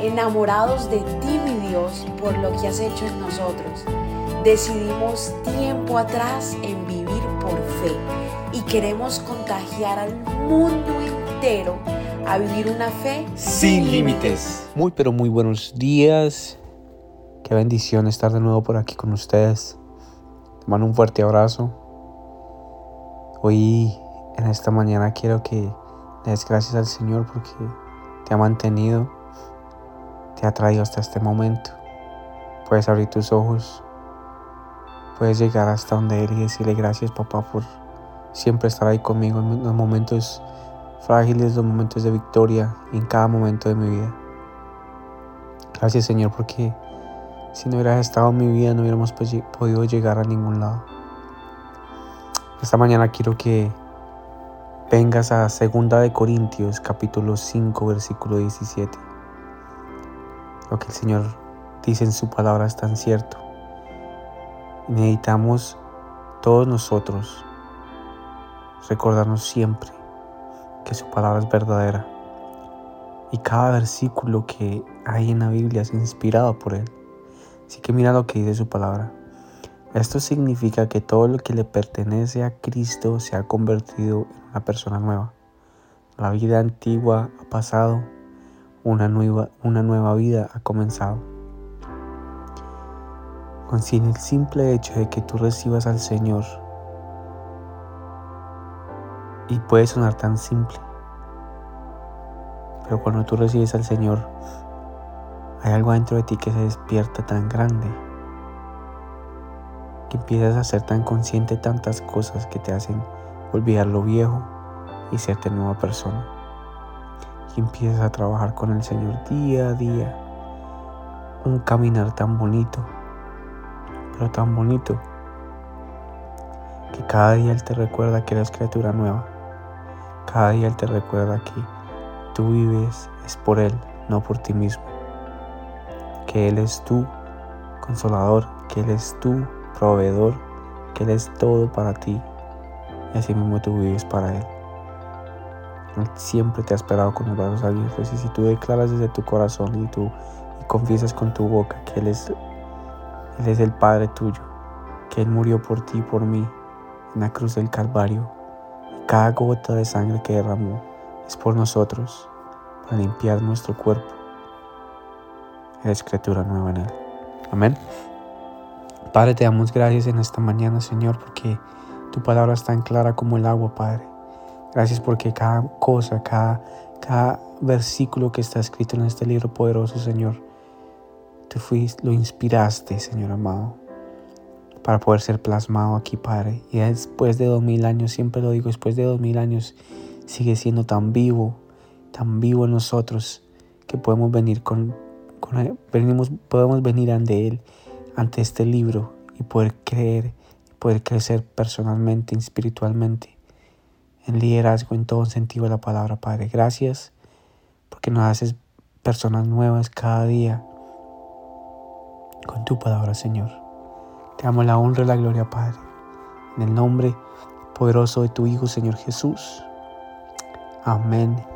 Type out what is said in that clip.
enamorados de ti, mi Dios, por lo que has hecho en nosotros. Decidimos tiempo atrás en vivir por fe y queremos contagiar al mundo entero a vivir una fe sin límites. Muy pero muy buenos días. Qué bendición estar de nuevo por aquí con ustedes. Te mando un fuerte abrazo. Hoy en esta mañana quiero que le des gracias al Señor porque te ha mantenido, te ha traído hasta este momento. Puedes abrir tus ojos, puedes llegar hasta donde Él y decirle gracias papá por siempre estar ahí conmigo en los momentos frágiles, los momentos de victoria en cada momento de mi vida. Gracias Señor porque si no hubieras estado en mi vida no hubiéramos podido llegar a ningún lado. Esta mañana quiero que vengas a 2 de Corintios capítulo 5 versículo 17. Lo que el Señor dice en su palabra es tan cierto. Necesitamos todos nosotros recordarnos siempre que su palabra es verdadera y cada versículo que hay en la Biblia es inspirado por Él. Así que mira lo que dice su palabra. Esto significa que todo lo que le pertenece a Cristo se ha convertido en una persona nueva. La vida antigua ha pasado, una nueva, una nueva vida ha comenzado. Con el simple hecho de que tú recibas al Señor, y puede sonar tan simple, pero cuando tú recibes al Señor, hay algo dentro de ti que se despierta tan grande que empiezas a ser tan consciente tantas cosas que te hacen olvidar lo viejo y serte nueva persona. Y empiezas a trabajar con el Señor día a día. Un caminar tan bonito, pero tan bonito, que cada día Él te recuerda que eres criatura nueva. Cada día Él te recuerda que tú vives es por Él, no por ti mismo. Que Él es tu consolador, que Él es tu proveedor, que Él es todo para ti y así mismo tú vives para Él. Siempre te ha esperado con los brazos abiertos y si tú declaras desde tu corazón y tú confiesas con tu boca que Él es, Él es el Padre tuyo, que Él murió por ti y por mí en la cruz del Calvario y cada gota de sangre que derramó es por nosotros para limpiar nuestro cuerpo. Eres criatura nueva en Él. Amén. Padre, te damos gracias en esta mañana, Señor, porque tu palabra es tan clara como el agua, Padre. Gracias porque cada cosa, cada, cada versículo que está escrito en este libro poderoso, Señor, tú fuiste, lo inspiraste, Señor amado, para poder ser plasmado aquí, Padre. Y después de dos mil años, siempre lo digo, después de dos mil años, sigue siendo tan vivo, tan vivo en nosotros, que podemos venir con, con venimos, podemos venir ante Él ante este libro y poder creer, poder crecer personalmente, espiritualmente, en liderazgo, en todo sentido la palabra, Padre. Gracias porque nos haces personas nuevas cada día con tu palabra, Señor. Te damos la honra y la gloria, Padre. En el nombre poderoso de tu Hijo, Señor Jesús. Amén